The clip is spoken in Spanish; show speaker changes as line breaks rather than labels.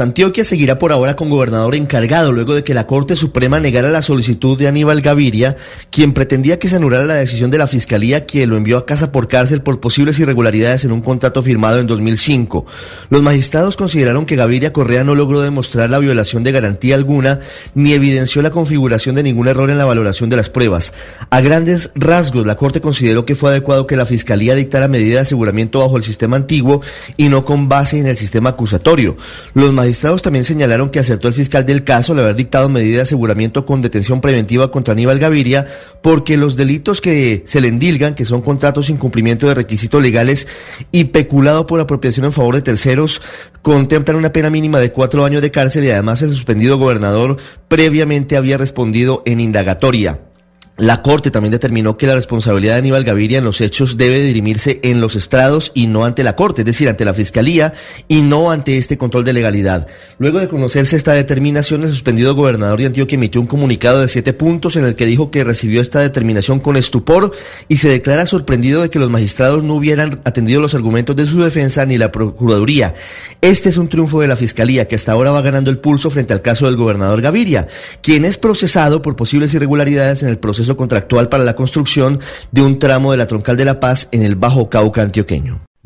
Antioquia seguirá por ahora con gobernador encargado luego de que la Corte Suprema negara la solicitud de Aníbal Gaviria, quien pretendía que se anulara la decisión de la Fiscalía que lo envió a casa por cárcel por posibles irregularidades en un contrato firmado en 2005. Los magistrados consideraron que Gaviria Correa no logró demostrar la violación de garantía alguna ni evidenció la configuración de ningún error en la valoración de las pruebas. A grandes rasgos, la Corte consideró que fue adecuado que la Fiscalía dictara medida de aseguramiento bajo el sistema antiguo y no con base en el sistema acusatorio. Los magistrados también señalaron que acertó el fiscal del caso al haber dictado medida de aseguramiento con detención preventiva contra Aníbal Gaviria porque los delitos que se le endilgan, que son contratos sin cumplimiento de requisitos legales y peculado por apropiación en favor de terceros, contemplan una pena mínima de cuatro años de cárcel y además el suspendido gobernador previamente había respondido en indagatoria. La Corte también determinó que la responsabilidad de Aníbal Gaviria en los hechos debe dirimirse en los estrados y no ante la Corte, es decir, ante la Fiscalía y no ante este control de legalidad. Luego de conocerse esta determinación, el suspendido gobernador de Antioquia emitió un comunicado de siete puntos en el que dijo que recibió esta determinación con estupor y se declara sorprendido de que los magistrados no hubieran atendido los argumentos de su defensa ni la Procuraduría. Este es un triunfo de la Fiscalía que hasta ahora va ganando el pulso frente al caso del gobernador Gaviria, quien es procesado por posibles irregularidades en el proceso contractual para la construcción de un tramo de la Troncal de la Paz en el Bajo Cauca antioqueño.